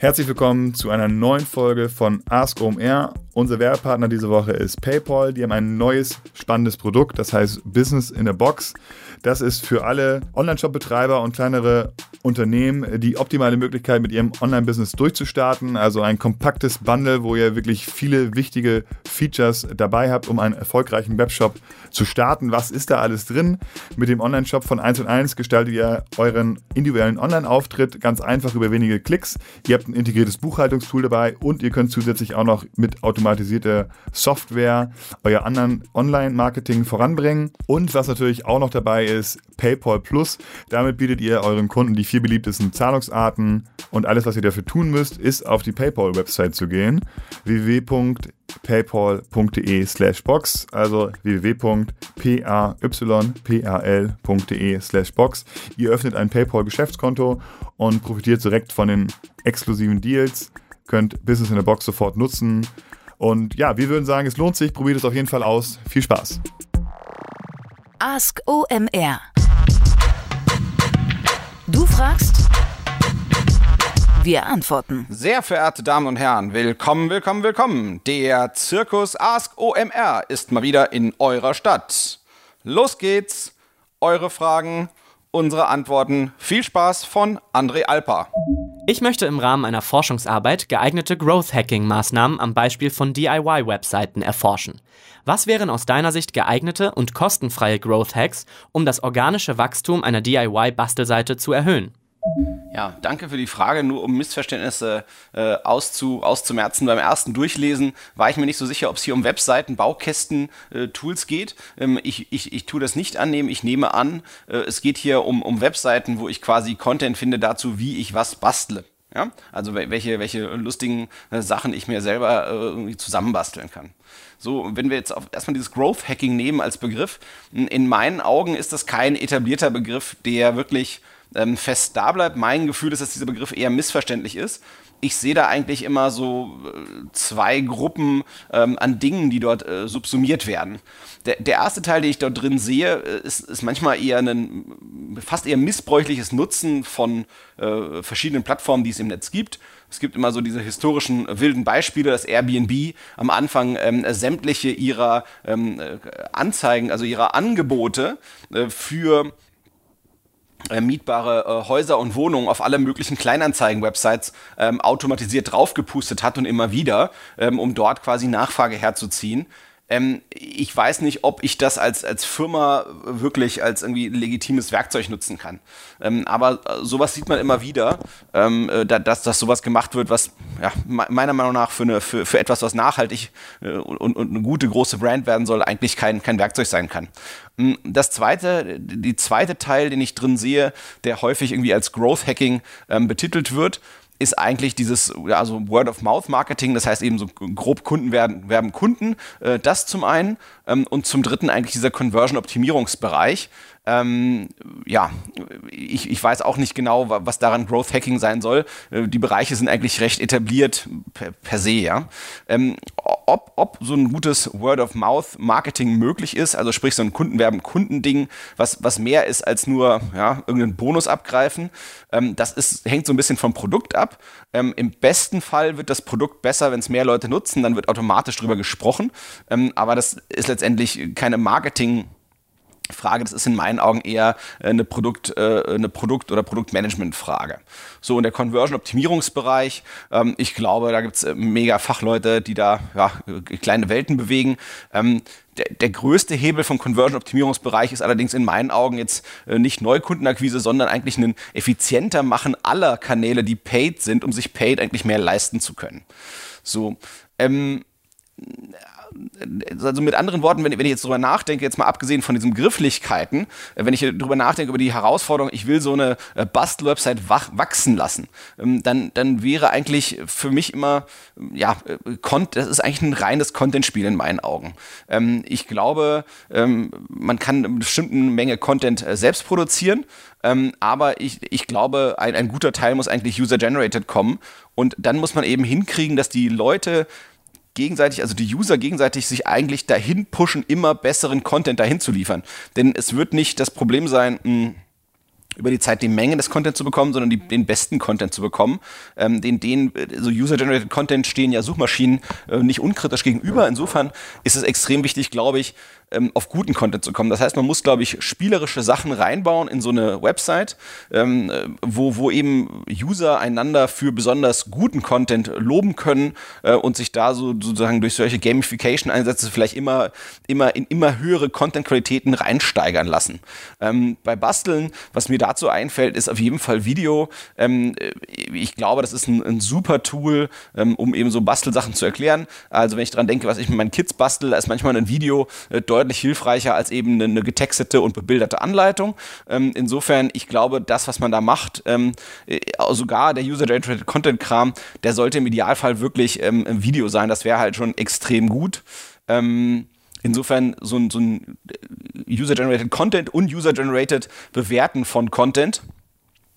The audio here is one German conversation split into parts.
Herzlich willkommen zu einer neuen Folge von Ask OMR. Unser Werbepartner diese Woche ist PayPal. Die haben ein neues spannendes Produkt, das heißt Business in a Box. Das ist für alle Online-Shop-Betreiber und kleinere Unternehmen die optimale Möglichkeit, mit ihrem Online-Business durchzustarten. Also ein kompaktes Bundle, wo ihr wirklich viele wichtige Features dabei habt, um einen erfolgreichen Webshop zu starten. Was ist da alles drin? Mit dem Online-Shop von 1 und 1 gestaltet ihr euren individuellen Online-Auftritt ganz einfach über wenige Klicks. Ihr habt ein integriertes Buchhaltungstool dabei und ihr könnt zusätzlich auch noch mit automatisierter Software euer anderen Online-Marketing voranbringen. Und was natürlich auch noch dabei ist, PayPal Plus. Damit bietet ihr euren Kunden die vier beliebtesten Zahlungsarten und alles, was ihr dafür tun müsst, ist auf die PayPal-Website zu gehen. www.paypal.de slash box, also www.paypal.de slash box. Ihr öffnet ein PayPal-Geschäftskonto und profitiert direkt von den exklusiven Deals, könnt Business in der Box sofort nutzen. Und ja, wir würden sagen, es lohnt sich, probiert es auf jeden Fall aus. Viel Spaß! Ask OMR. Du fragst, wir antworten. Sehr verehrte Damen und Herren, willkommen, willkommen, willkommen. Der Zirkus Ask OMR ist mal wieder in eurer Stadt. Los geht's. Eure Fragen, unsere Antworten. Viel Spaß von André Alpa. Ich möchte im Rahmen einer Forschungsarbeit geeignete Growth-Hacking-Maßnahmen am Beispiel von DIY-Webseiten erforschen. Was wären aus deiner Sicht geeignete und kostenfreie Growth-Hacks, um das organische Wachstum einer DIY-Bastelseite zu erhöhen? Ja, danke für die Frage. Nur um Missverständnisse äh, auszu, auszumerzen. Beim ersten Durchlesen war ich mir nicht so sicher, ob es hier um Webseiten, Baukästen, äh, Tools geht. Ähm, ich, ich, ich tue das nicht annehmen. Ich nehme an, äh, es geht hier um, um Webseiten, wo ich quasi Content finde dazu, wie ich was bastle. Ja? Also welche, welche lustigen äh, Sachen ich mir selber äh, irgendwie zusammenbasteln kann. So, wenn wir jetzt auf, erstmal dieses Growth Hacking nehmen als Begriff, in meinen Augen ist das kein etablierter Begriff, der wirklich ähm, fest da bleibt. Mein Gefühl ist, dass dieser Begriff eher missverständlich ist. Ich sehe da eigentlich immer so äh, zwei Gruppen ähm, an Dingen, die dort äh, subsumiert werden. Der, der, erste Teil, den ich dort drin sehe, äh, ist, ist manchmal eher ein fast eher missbräuchliches Nutzen von äh, verschiedenen Plattformen, die es im Netz gibt. Es gibt immer so diese historischen wilden Beispiele, dass Airbnb am Anfang ähm, sämtliche ihrer ähm, äh, Anzeigen, also ihrer Angebote äh, für äh, mietbare äh, Häuser und Wohnungen auf alle möglichen Kleinanzeigen-Websites ähm, automatisiert draufgepustet hat und immer wieder, ähm, um dort quasi Nachfrage herzuziehen. Ähm, ich weiß nicht, ob ich das als, als Firma wirklich als irgendwie legitimes Werkzeug nutzen kann. Ähm, aber äh, sowas sieht man immer wieder, ähm, äh, dass, dass sowas gemacht wird, was ja, meiner Meinung nach für, eine, für, für etwas, was nachhaltig äh, und, und eine gute große Brand werden soll, eigentlich kein, kein Werkzeug sein kann. Hm, das zweite, die zweite Teil, den ich drin sehe, der häufig irgendwie als Growth Hacking ähm, betitelt wird, ist eigentlich dieses also Word-of-Mouth-Marketing, das heißt eben so grob Kunden werden, werben Kunden, äh, das zum einen ähm, und zum dritten eigentlich dieser Conversion-Optimierungsbereich, ähm, ja, ich, ich weiß auch nicht genau, was daran Growth Hacking sein soll. Äh, die Bereiche sind eigentlich recht etabliert per, per se, ja. Ähm, ob, ob so ein gutes Word-of-Mouth-Marketing möglich ist, also sprich so ein Kundenwerben-Kundending, was, was mehr ist als nur ja, irgendeinen Bonus abgreifen, ähm, das ist, hängt so ein bisschen vom Produkt ab. Ähm, Im besten Fall wird das Produkt besser, wenn es mehr Leute nutzen, dann wird automatisch drüber gesprochen. Ähm, aber das ist letztendlich keine Marketing- Frage, das ist in meinen Augen eher äh, eine Produkt, äh, eine Produkt- oder Produktmanagement-Frage. So, und der Conversion-Optimierungsbereich, ähm, ich glaube, da gibt es äh, mega Fachleute, die da ja, kleine Welten bewegen. Ähm, der, der, größte Hebel vom Conversion-Optimierungsbereich ist allerdings in meinen Augen jetzt nicht Neukundenakquise, sondern eigentlich ein effizienter Machen aller Kanäle, die paid sind, um sich paid eigentlich mehr leisten zu können. So, ähm, also mit anderen Worten, wenn, wenn ich jetzt drüber nachdenke, jetzt mal abgesehen von diesen Grifflichkeiten, äh, wenn ich drüber nachdenke über die Herausforderung, ich will so eine äh, Bastel-Website wachsen lassen, ähm, dann, dann wäre eigentlich für mich immer, ja, äh, das ist eigentlich ein reines Content-Spiel in meinen Augen. Ähm, ich glaube, ähm, man kann eine bestimmte Menge Content selbst produzieren, aber ich, ich glaube, ein, ein guter Teil muss eigentlich user-generated kommen und dann muss man eben hinkriegen, dass die Leute gegenseitig, also die User gegenseitig sich eigentlich dahin pushen, immer besseren Content dahin zu liefern. Denn es wird nicht das Problem sein, hm, über die Zeit die Menge des Content zu bekommen, sondern die, den besten Content zu bekommen. Ähm, den, den, so User-Generated Content stehen ja Suchmaschinen äh, nicht unkritisch gegenüber. Insofern ist es extrem wichtig, glaube ich, ähm, auf guten Content zu kommen. Das heißt, man muss, glaube ich, spielerische Sachen reinbauen in so eine Website, ähm, wo, wo eben User einander für besonders guten Content loben können äh, und sich da so sozusagen durch solche Gamification-Einsätze vielleicht immer, immer in immer höhere Content-Qualitäten reinsteigern lassen. Ähm, bei Basteln, was mir dazu einfällt, ist auf jeden Fall Video. Ähm, ich glaube, das ist ein, ein super Tool, ähm, um eben so Bastelsachen zu erklären. Also wenn ich dran denke, was ich mit meinen Kids bastel, da ist manchmal ein Video äh, deutlich hilfreicher als eben eine, eine getextete und bebilderte Anleitung. Ähm, insofern, ich glaube, das, was man da macht, ähm, äh, sogar der User-Generated Content-Kram, der sollte im Idealfall wirklich ähm, ein Video sein. Das wäre halt schon extrem gut. Ähm, insofern so ein, so ein User-Generated Content und User-Generated Bewerten von Content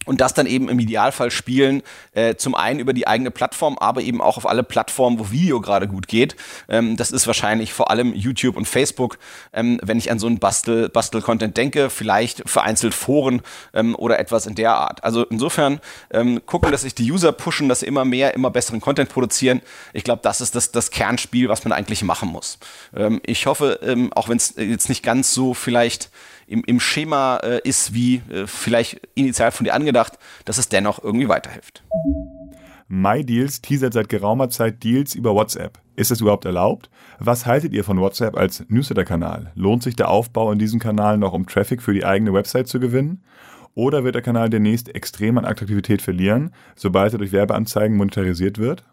und das dann eben im Idealfall spielen, äh, zum einen über die eigene Plattform, aber eben auch auf alle Plattformen, wo Video gerade gut geht. Ähm, das ist wahrscheinlich vor allem YouTube und Facebook, ähm, wenn ich an so einen Bastel, Bastel-Content denke, vielleicht vereinzelt Foren ähm, oder etwas in der Art. Also insofern ähm, gucken, dass sich die User pushen, dass sie immer mehr, immer besseren Content produzieren. Ich glaube, das ist das, das Kernspiel, was man eigentlich machen muss. Ähm, ich hoffe, ähm, auch wenn es jetzt nicht ganz so vielleicht im, im Schema äh, ist, wie äh, vielleicht initial von dir angedacht, dass es dennoch irgendwie weiterhilft. MyDeals teasert seit geraumer Zeit Deals über WhatsApp. Ist es überhaupt erlaubt? Was haltet ihr von WhatsApp als Newsletter-Kanal? Lohnt sich der Aufbau in diesem Kanal noch, um Traffic für die eigene Website zu gewinnen? Oder wird der Kanal demnächst extrem an Attraktivität verlieren, sobald er durch Werbeanzeigen monetarisiert wird?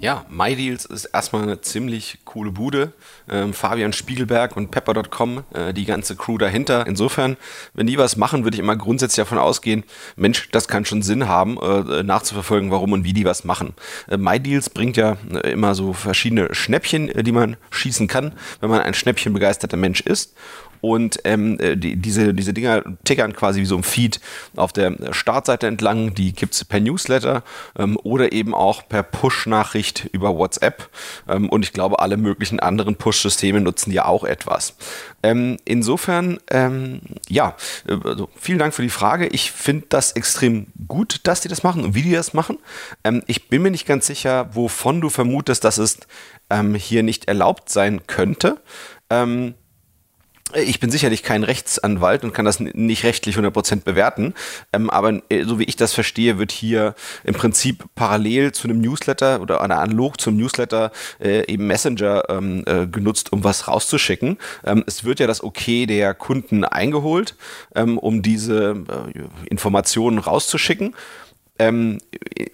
Ja, MyDeals ist erstmal eine ziemlich coole Bude. Ähm, Fabian Spiegelberg und Pepper.com, äh, die ganze Crew dahinter. Insofern, wenn die was machen, würde ich immer grundsätzlich davon ausgehen, Mensch, das kann schon Sinn haben, äh, nachzuverfolgen, warum und wie die was machen. Äh, MyDeals bringt ja äh, immer so verschiedene Schnäppchen, äh, die man schießen kann, wenn man ein Schnäppchen begeisterter Mensch ist und ähm, äh, die, diese, diese Dinger tickern quasi wie so ein Feed auf der Startseite entlang. Die gibt es per Newsletter ähm, oder eben auch per Push-Nachricht über WhatsApp. Ähm, und ich glaube, alle möglichen anderen Push-Systeme nutzen ja auch etwas. Ähm, insofern, ähm, ja, also vielen Dank für die Frage. Ich finde das extrem gut, dass die das machen und wie die das machen. Ähm, ich bin mir nicht ganz sicher, wovon du vermutest, dass es hier nicht erlaubt sein könnte. Ähm, ich bin sicherlich kein Rechtsanwalt und kann das nicht rechtlich 100% bewerten, ähm, aber äh, so wie ich das verstehe, wird hier im Prinzip parallel zu einem Newsletter oder analog zum Newsletter äh, eben Messenger ähm, äh, genutzt, um was rauszuschicken. Ähm, es wird ja das Okay der Kunden eingeholt, ähm, um diese äh, Informationen rauszuschicken. Ähm,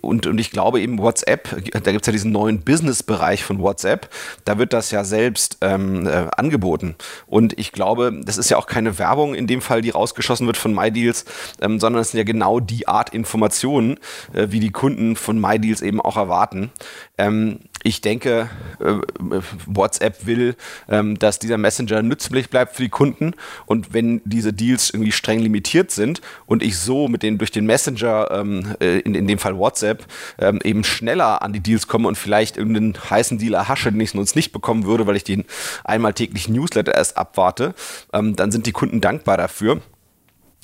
und, und ich glaube eben WhatsApp, da gibt es ja diesen neuen Business-Bereich von WhatsApp, da wird das ja selbst ähm, äh, angeboten. Und ich glaube, das ist ja auch keine Werbung in dem Fall, die rausgeschossen wird von MyDeals, ähm, sondern es sind ja genau die Art Informationen, äh, wie die Kunden von MyDeals eben auch erwarten. Ähm, ich denke, äh, WhatsApp will, ähm, dass dieser Messenger nützlich bleibt für die Kunden. Und wenn diese Deals irgendwie streng limitiert sind und ich so mit den durch den Messenger, ähm, äh, in, in dem Fall WhatsApp, ähm, eben schneller an die Deals komme und vielleicht irgendeinen heißen Deal erhasche, den ich sonst nicht bekommen würde, weil ich den einmal täglich Newsletter erst abwarte, dann sind die Kunden dankbar dafür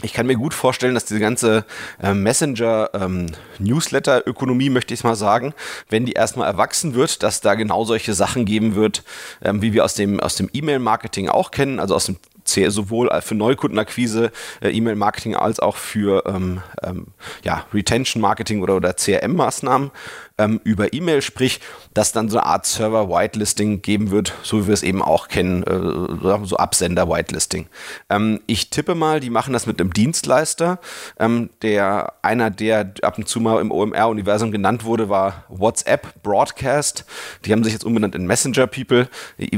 ich kann mir gut vorstellen, dass diese ganze äh, Messenger-Newsletter-Ökonomie, ähm, möchte ich mal sagen, wenn die erstmal erwachsen wird, dass da genau solche Sachen geben wird, ähm, wie wir aus dem, aus dem E-Mail-Marketing auch kennen, also aus dem sowohl für Neukundenakquise, äh, E-Mail-Marketing als auch für ähm, ähm, ja, Retention-Marketing oder, oder CRM-Maßnahmen ähm, über E-Mail, sprich, dass dann so eine Art Server-Whitelisting geben wird, so wie wir es eben auch kennen, äh, so Absender-Whitelisting. Ähm, ich tippe mal, die machen das mit einem Dienstleister, ähm, der einer, der ab und zu mal im OMR-Universum genannt wurde, war WhatsApp Broadcast. Die haben sich jetzt umbenannt in Messenger People.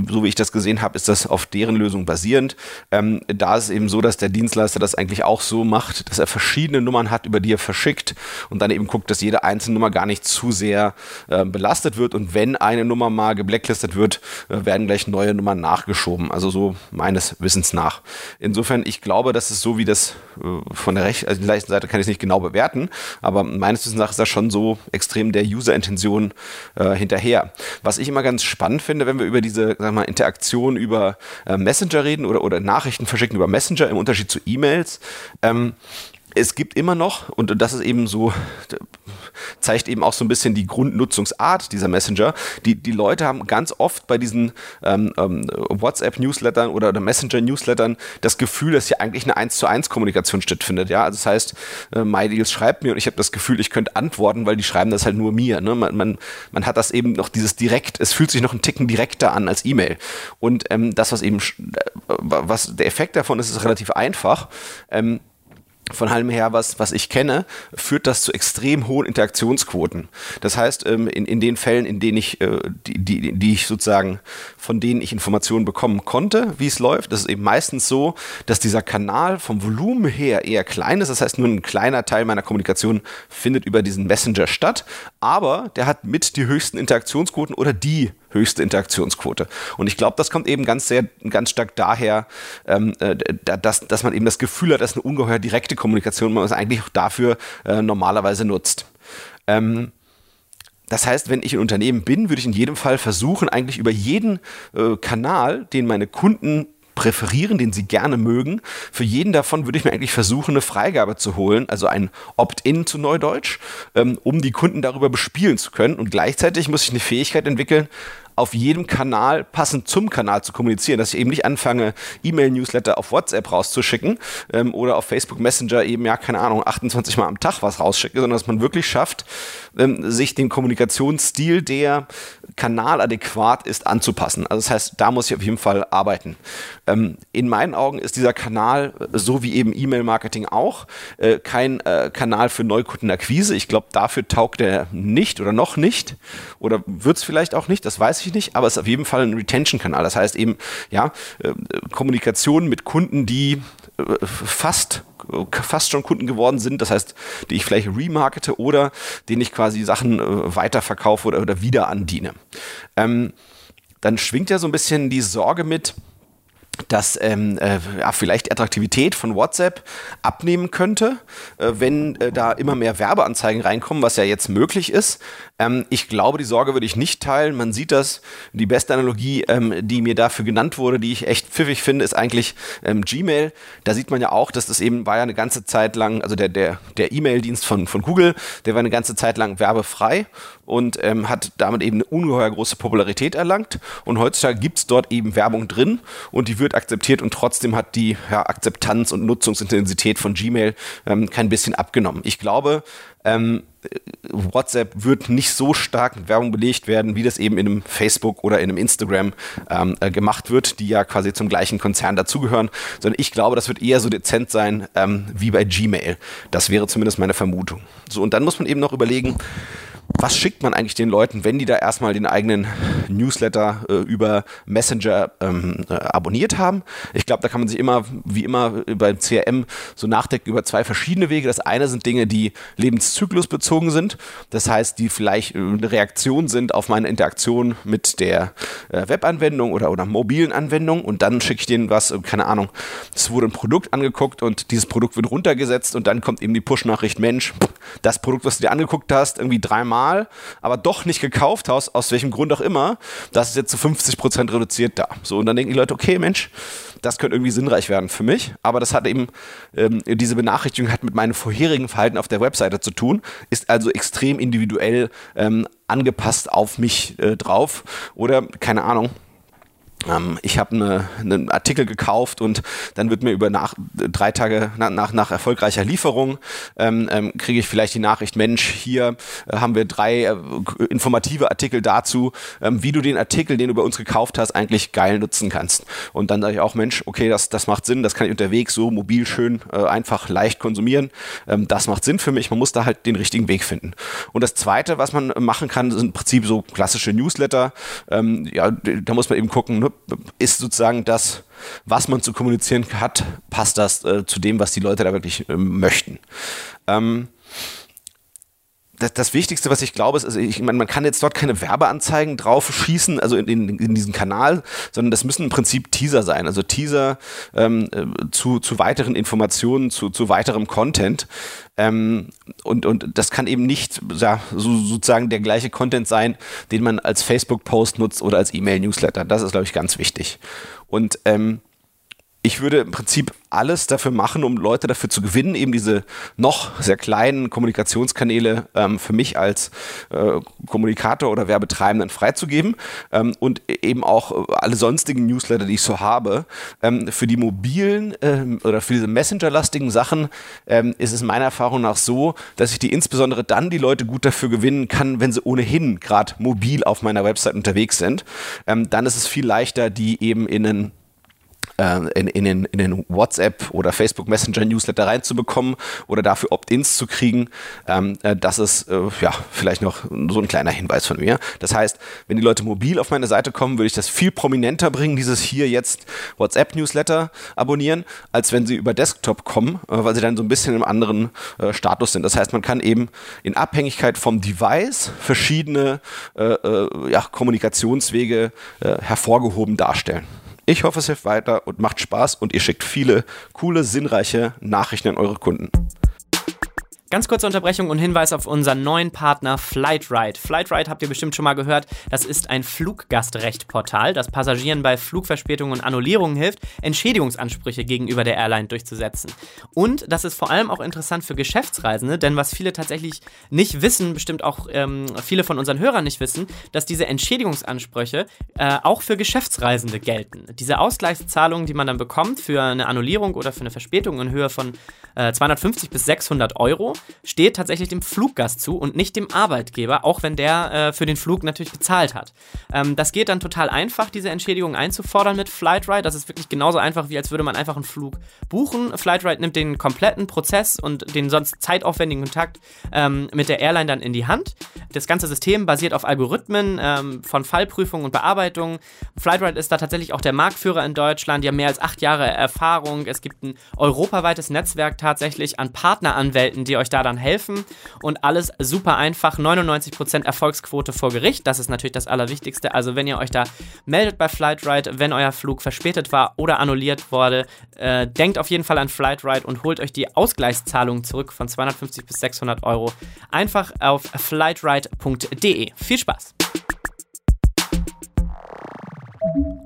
So wie ich das gesehen habe, ist das auf deren Lösung basierend. Ähm, da ist es eben so, dass der Dienstleister das eigentlich auch so macht, dass er verschiedene Nummern hat, über die er verschickt und dann eben guckt, dass jede einzelne Nummer gar nicht zu sehr sehr äh, belastet wird. Und wenn eine Nummer mal geblacklistet wird, äh, werden gleich neue Nummern nachgeschoben. Also so meines Wissens nach. Insofern, ich glaube, das ist so wie das äh, von der rechten also rechten Seite kann ich es nicht genau bewerten, aber meines Wissens nach ist das schon so extrem der User-Intention äh, hinterher. Was ich immer ganz spannend finde, wenn wir über diese sag mal, Interaktion über äh, Messenger reden oder, oder Nachrichten verschicken über Messenger im Unterschied zu E-Mails, ähm, es gibt immer noch, und das ist eben so, zeigt eben auch so ein bisschen die Grundnutzungsart dieser Messenger. Die, die Leute haben ganz oft bei diesen ähm, ähm, WhatsApp-Newslettern oder, oder Messenger-Newslettern das Gefühl, dass hier eigentlich eine 1 zu 1 Kommunikation stattfindet. Ja? Also das heißt, äh, MyDeals schreibt mir und ich habe das Gefühl, ich könnte antworten, weil die schreiben das halt nur mir. Ne? Man, man, man hat das eben noch dieses direkt, es fühlt sich noch einen Ticken direkter an als E-Mail. Und ähm, das, was eben, äh, was der Effekt davon ist, ist relativ einfach. Ähm, von allem her, was, was ich kenne, führt das zu extrem hohen Interaktionsquoten. Das heißt, ähm, in, in den Fällen, in denen ich, äh, die, die, die ich sozusagen, von denen ich Informationen bekommen konnte, wie es läuft, das ist eben meistens so, dass dieser Kanal vom Volumen her eher klein ist. Das heißt, nur ein kleiner Teil meiner Kommunikation findet über diesen Messenger statt, aber der hat mit die höchsten Interaktionsquoten oder die höchste Interaktionsquote. Und ich glaube, das kommt eben ganz sehr, ganz stark daher, ähm, äh, dass, dass man eben das Gefühl hat, dass eine ungeheuer direkte Kommunikation man es eigentlich auch dafür äh, normalerweise nutzt. Ähm, das heißt, wenn ich ein Unternehmen bin, würde ich in jedem Fall versuchen, eigentlich über jeden äh, Kanal, den meine Kunden präferieren, den sie gerne mögen. Für jeden davon würde ich mir eigentlich versuchen, eine Freigabe zu holen, also ein Opt-in zu Neudeutsch, ähm, um die Kunden darüber bespielen zu können. Und gleichzeitig muss ich eine Fähigkeit entwickeln, auf jedem Kanal passend zum Kanal zu kommunizieren, dass ich eben nicht anfange, E-Mail-Newsletter auf WhatsApp rauszuschicken ähm, oder auf Facebook Messenger eben, ja, keine Ahnung, 28 Mal am Tag was rausschicke, sondern dass man wirklich schafft, ähm, sich den Kommunikationsstil, der kanaladäquat ist, anzupassen. Also das heißt, da muss ich auf jeden Fall arbeiten. Ähm, in meinen Augen ist dieser Kanal, äh, so wie eben E-Mail-Marketing auch, äh, kein äh, Kanal für Neukundenakquise. Ich glaube, dafür taugt er nicht oder noch nicht. Oder wird es vielleicht auch nicht, das weiß ich nicht, aber es ist auf jeden Fall ein Retention-Kanal. Das heißt eben, ja, äh, Kommunikation mit Kunden, die äh, fast fast schon Kunden geworden sind, das heißt, die ich vielleicht remarkete oder denen ich quasi Sachen äh, weiterverkaufe oder, oder wieder andiene. Ähm, dann schwingt ja so ein bisschen die Sorge mit, dass ähm, äh, ja, vielleicht Attraktivität von WhatsApp abnehmen könnte, äh, wenn äh, da immer mehr Werbeanzeigen reinkommen, was ja jetzt möglich ist. Ähm, ich glaube, die Sorge würde ich nicht teilen. Man sieht das. Die beste Analogie, ähm, die mir dafür genannt wurde, die ich echt pfiffig finde, ist eigentlich ähm, Gmail. Da sieht man ja auch, dass das eben war ja eine ganze Zeit lang, also der, der, der E-Mail-Dienst von, von Google, der war eine ganze Zeit lang werbefrei und ähm, hat damit eben eine ungeheuer große Popularität erlangt. Und heutzutage gibt es dort eben Werbung drin und die wird akzeptiert und trotzdem hat die ja, Akzeptanz und Nutzungsintensität von Gmail ähm, kein bisschen abgenommen. Ich glaube, ähm, WhatsApp wird nicht so stark mit Werbung belegt werden, wie das eben in einem Facebook oder in einem Instagram ähm, äh, gemacht wird, die ja quasi zum gleichen Konzern dazugehören, sondern ich glaube, das wird eher so dezent sein ähm, wie bei Gmail. Das wäre zumindest meine Vermutung. So, und dann muss man eben noch überlegen, was schickt man eigentlich den Leuten, wenn die da erstmal den eigenen Newsletter äh, über Messenger ähm, äh, abonniert haben? Ich glaube, da kann man sich immer, wie immer beim CRM, so nachdenken über zwei verschiedene Wege. Das eine sind Dinge, die lebenszyklusbezogen sind. Das heißt, die vielleicht äh, eine Reaktion sind auf meine Interaktion mit der äh, Webanwendung oder, oder mobilen Anwendung. Und dann schicke ich denen was, äh, keine Ahnung, es wurde ein Produkt angeguckt und dieses Produkt wird runtergesetzt und dann kommt eben die Push-Nachricht, Mensch, das Produkt, was du dir angeguckt hast, irgendwie dreimal Mal, aber doch nicht gekauft hast, aus welchem Grund auch immer, das ist jetzt zu 50 Prozent reduziert da. So, und dann denken die Leute, okay, Mensch, das könnte irgendwie sinnreich werden für mich. Aber das hat eben, ähm, diese Benachrichtigung hat mit meinem vorherigen Verhalten auf der Webseite zu tun, ist also extrem individuell ähm, angepasst auf mich äh, drauf. Oder, keine Ahnung, ähm, ich habe eine, einen Artikel gekauft und dann wird mir über nach, drei Tage nach, nach, nach erfolgreicher Lieferung ähm, ähm, kriege ich vielleicht die Nachricht, Mensch, hier äh, haben wir drei äh, informative Artikel dazu, ähm, wie du den Artikel, den du bei uns gekauft hast, eigentlich geil nutzen kannst. Und dann sage ich auch, Mensch, okay, das, das macht Sinn, das kann ich unterwegs so mobil schön äh, einfach leicht konsumieren. Ähm, das macht Sinn für mich, man muss da halt den richtigen Weg finden. Und das Zweite, was man machen kann, sind im Prinzip so klassische Newsletter. Ähm, ja, da muss man eben gucken, ne, ist sozusagen das, was man zu kommunizieren hat, passt das äh, zu dem, was die Leute da wirklich äh, möchten. Ähm, das, das, Wichtigste, was ich glaube, ist, also ich meine, man kann jetzt dort keine Werbeanzeigen drauf schießen, also in, in, in diesen Kanal, sondern das müssen im Prinzip Teaser sein, also Teaser ähm, äh, zu, zu weiteren Informationen, zu, zu weiterem Content. Ähm, und, und das kann eben nicht ja, so, sozusagen der gleiche Content sein, den man als Facebook-Post nutzt oder als E-Mail-Newsletter. Das ist, glaube ich, ganz wichtig. Und ähm, ich würde im Prinzip alles dafür machen, um Leute dafür zu gewinnen, eben diese noch sehr kleinen Kommunikationskanäle ähm, für mich als äh, Kommunikator oder Werbetreibenden freizugeben ähm, und eben auch alle sonstigen Newsletter, die ich so habe. Ähm, für die mobilen ähm, oder für diese Messenger-lastigen Sachen ähm, ist es meiner Erfahrung nach so, dass ich die insbesondere dann die Leute gut dafür gewinnen kann, wenn sie ohnehin gerade mobil auf meiner Website unterwegs sind. Ähm, dann ist es viel leichter, die eben in einen äh, in, in, den, in den WhatsApp oder Facebook Messenger Newsletter reinzubekommen oder dafür Opt-ins zu kriegen. Ähm, äh, das ist äh, ja vielleicht noch so ein kleiner Hinweis von mir. Das heißt, wenn die Leute mobil auf meine Seite kommen, würde ich das viel prominenter bringen, dieses hier jetzt WhatsApp Newsletter abonnieren, als wenn sie über Desktop kommen, äh, weil sie dann so ein bisschen im anderen äh, Status sind. Das heißt, man kann eben in Abhängigkeit vom Device verschiedene äh, ja, Kommunikationswege hervorgehoben darstellen. Ich hoffe, es hilft weiter und macht Spaß und ihr schickt viele coole, sinnreiche Nachrichten an eure Kunden. Ganz kurze Unterbrechung und Hinweis auf unseren neuen Partner Flightride. Flightride habt ihr bestimmt schon mal gehört. Das ist ein Fluggastrechtportal, das Passagieren bei Flugverspätungen und Annullierungen hilft, Entschädigungsansprüche gegenüber der Airline durchzusetzen. Und das ist vor allem auch interessant für Geschäftsreisende, denn was viele tatsächlich nicht wissen, bestimmt auch ähm, viele von unseren Hörern nicht wissen, dass diese Entschädigungsansprüche äh, auch für Geschäftsreisende gelten. Diese Ausgleichszahlungen, die man dann bekommt für eine Annullierung oder für eine Verspätung in Höhe von äh, 250 bis 600 Euro, steht tatsächlich dem Fluggast zu und nicht dem Arbeitgeber, auch wenn der äh, für den Flug natürlich bezahlt hat. Ähm, das geht dann total einfach, diese Entschädigung einzufordern mit Flightride. Das ist wirklich genauso einfach, wie als würde man einfach einen Flug buchen. Flightride nimmt den kompletten Prozess und den sonst zeitaufwendigen Kontakt ähm, mit der Airline dann in die Hand. Das ganze System basiert auf Algorithmen ähm, von Fallprüfung und Bearbeitung. Flightride ist da tatsächlich auch der Marktführer in Deutschland. Die haben mehr als acht Jahre Erfahrung. Es gibt ein europaweites Netzwerk tatsächlich an Partneranwälten, die euch euch da dann helfen und alles super einfach. 99% Erfolgsquote vor Gericht, das ist natürlich das Allerwichtigste. Also wenn ihr euch da meldet bei Flightride, wenn euer Flug verspätet war oder annulliert wurde, äh, denkt auf jeden Fall an Flightride und holt euch die Ausgleichszahlung zurück von 250 bis 600 Euro. Einfach auf flightride.de. Viel Spaß!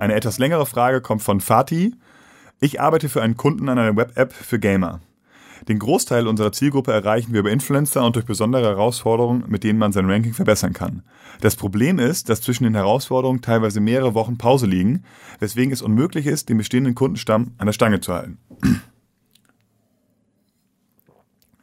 Eine etwas längere Frage kommt von Fatih. Ich arbeite für einen Kunden an einer Web-App für Gamer. Den Großteil unserer Zielgruppe erreichen wir über Influencer und durch besondere Herausforderungen, mit denen man sein Ranking verbessern kann. Das Problem ist, dass zwischen den Herausforderungen teilweise mehrere Wochen Pause liegen, weswegen es unmöglich ist, den bestehenden Kundenstamm an der Stange zu halten.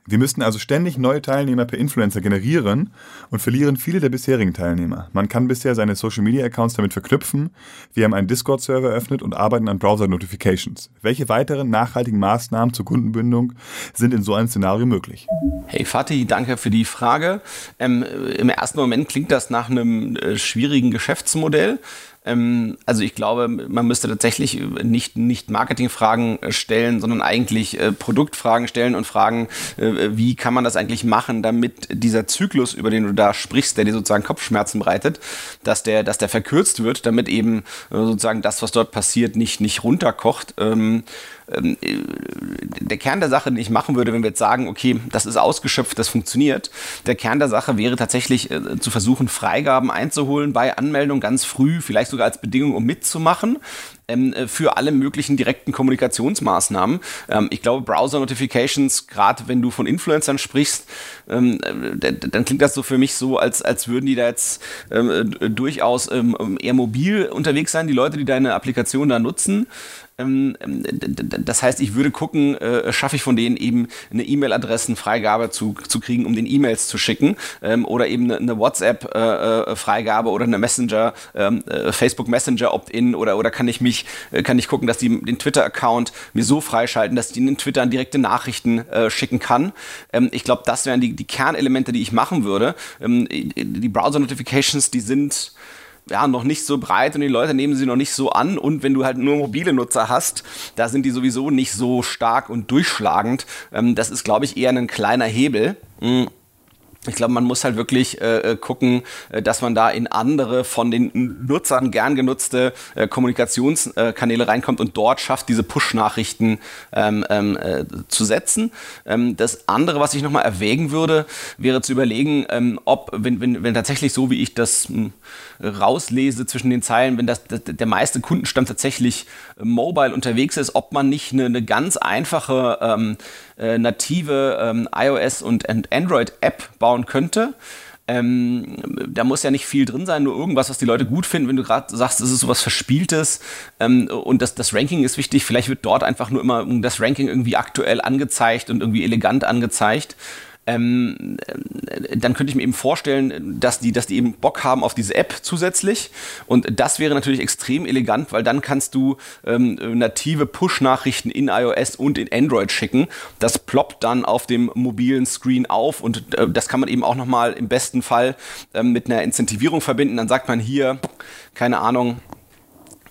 Wir müssten also ständig neue Teilnehmer per Influencer generieren und verlieren viele der bisherigen Teilnehmer. Man kann bisher seine Social Media Accounts damit verknüpfen. Wir haben einen Discord-Server eröffnet und arbeiten an Browser-Notifications. Welche weiteren nachhaltigen Maßnahmen zur Kundenbindung sind in so einem Szenario möglich? Hey Fatih, danke für die Frage. Ähm, Im ersten Moment klingt das nach einem äh, schwierigen Geschäftsmodell. Ähm, also ich glaube, man müsste tatsächlich nicht, nicht Marketingfragen stellen, sondern eigentlich äh, Produktfragen stellen und fragen, äh, wie kann man das eigentlich machen, damit dieser Zyklus, über den du da sprichst, der dir sozusagen Kopfschmerzen bereitet, dass der, dass der verkürzt wird, damit eben äh, sozusagen das, was dort passiert, nicht, nicht runterkocht. Ähm, ähm, der Kern der Sache, den ich machen würde, wenn wir jetzt sagen, okay, das ist ausgeschöpft, das funktioniert, der Kern der Sache wäre tatsächlich äh, zu versuchen, Freigaben einzuholen bei Anmeldung ganz früh, vielleicht sogar als Bedingung, um mitzumachen ähm, äh, für alle möglichen direkten Kommunikationsmaßnahmen. Ähm, ich glaube, Browser-Notifications, gerade wenn du von Influencern sprichst, ähm, äh, dann klingt das so für mich so, als, als würden die da jetzt ähm, äh, durchaus ähm, eher mobil unterwegs sein, die Leute, die deine Applikation da nutzen. Ähm, das heißt, ich würde gucken, äh, schaffe ich von denen eben eine E-Mail-Adressenfreigabe zu, zu kriegen, um den E-Mails zu schicken ähm, oder eben eine, WhatsApp-Freigabe äh, oder eine Messenger, ähm, äh, Facebook Messenger Opt-in oder, oder kann ich mich, kann ich gucken, dass die den Twitter-Account mir so freischalten, dass ich in Twitter direkte Nachrichten schicken kann. ich glaube, das wären die, die Kernelemente, die ich machen würde. die Browser-Notifications, die sind ja, noch nicht so breit und die Leute nehmen sie noch nicht so an. Und wenn du halt nur mobile Nutzer hast, da sind die sowieso nicht so stark und durchschlagend. Ähm, das ist, glaube ich, eher ein kleiner Hebel. Mhm. Ich glaube, man muss halt wirklich äh, äh, gucken, äh, dass man da in andere von den Nutzern gern genutzte äh, Kommunikationskanäle reinkommt und dort schafft, diese Push-Nachrichten ähm, ähm, äh, zu setzen. Ähm, das andere, was ich nochmal erwägen würde, wäre zu überlegen, ähm, ob, wenn, wenn, wenn tatsächlich so, wie ich das mh, hm, rauslese zwischen den Zeilen, wenn das, das, der meiste Kundenstamm tatsächlich äh, mobile unterwegs ist, ob man nicht eine, eine ganz einfache ähm, native ähm, iOS und Android-App bauen bauen könnte. Ähm, da muss ja nicht viel drin sein, nur irgendwas, was die Leute gut finden. Wenn du gerade sagst, es ist sowas Verspieltes ähm, und das, das Ranking ist wichtig, vielleicht wird dort einfach nur immer das Ranking irgendwie aktuell angezeigt und irgendwie elegant angezeigt ähm, dann könnte ich mir eben vorstellen, dass die, dass die eben Bock haben auf diese App zusätzlich. Und das wäre natürlich extrem elegant, weil dann kannst du ähm, native Push-Nachrichten in iOS und in Android schicken. Das ploppt dann auf dem mobilen Screen auf und äh, das kann man eben auch nochmal im besten Fall äh, mit einer Incentivierung verbinden. Dann sagt man hier, keine Ahnung,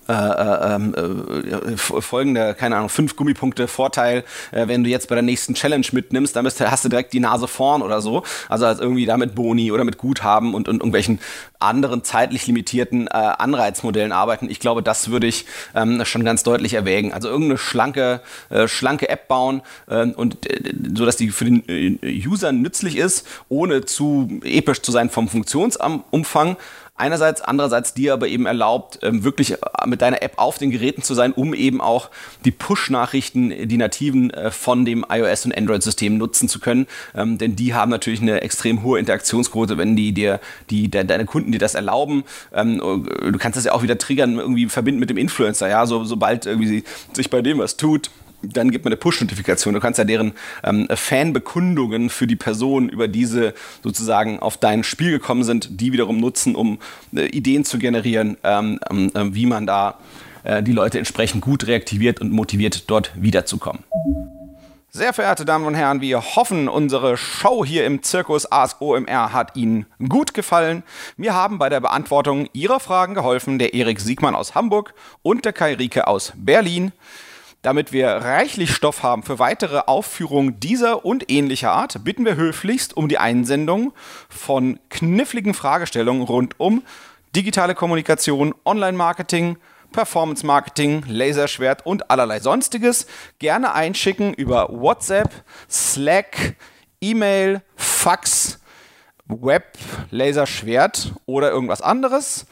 äh, äh, ähm, äh, folgende, keine Ahnung, fünf Gummipunkte Vorteil, äh, wenn du jetzt bei der nächsten Challenge mitnimmst, dann bist, hast du direkt die Nase vorn oder so. Also als irgendwie damit Boni oder mit Guthaben und, und irgendwelchen anderen zeitlich limitierten äh, Anreizmodellen arbeiten. Ich glaube, das würde ich ähm, schon ganz deutlich erwägen. Also irgendeine schlanke, schlanke App bauen äh, und so, dass die für den User nützlich ist, ohne zu episch zu sein vom Funktionsumfang einerseits, andererseits dir aber eben erlaubt, ähm, wirklich äh, mit deiner App auf den Geräten zu sein, um eben auch die Push-Nachrichten, die nativen äh, von dem iOS- und Android-System nutzen zu können. Ähm, denn die haben natürlich eine extrem hohe Interaktionsquote, wenn die dir, die, de, deine Kunden dir das erlauben. Ähm, du kannst das ja auch wieder triggern, irgendwie verbinden mit dem Influencer, ja, so, sobald irgendwie sich bei dem was tut dann gibt man eine Push-Notifikation. Du kannst ja deren ähm, Fanbekundungen für die Person, über diese sozusagen auf dein Spiel gekommen sind, die wiederum nutzen, um äh, Ideen zu generieren, ähm, ähm äh, wie man da äh, die Leute entsprechend gut reaktiviert und motiviert, dort wiederzukommen. Sehr verehrte Damen und Herren, wir hoffen, unsere Show hier im Zirkus Ask OMR hat Ihnen gut gefallen. Mir haben bei der Beantwortung Ihrer Fragen geholfen der Erik Siegmann aus Hamburg und der Kai Rieke aus Berlin. Damit wir reichlich Stoff haben für weitere Aufführungen dieser und ähnlicher Art, bitten wir höflichst um die Einsendung von kniffligen Fragestellungen rund um digitale Kommunikation, Online-Marketing, Performance Marketing, Laserschwert und allerlei sonstiges. Gerne einschicken über WhatsApp, Slack, E-Mail, Fax, Web, Laserschwert oder irgendwas anderes.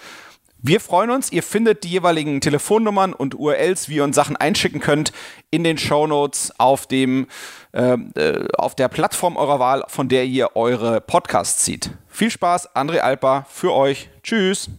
Wir freuen uns. Ihr findet die jeweiligen Telefonnummern und URLs, wie ihr uns Sachen einschicken könnt, in den Show Notes auf, dem, ähm, äh, auf der Plattform eurer Wahl, von der ihr eure Podcasts zieht. Viel Spaß, André Alper, für euch. Tschüss.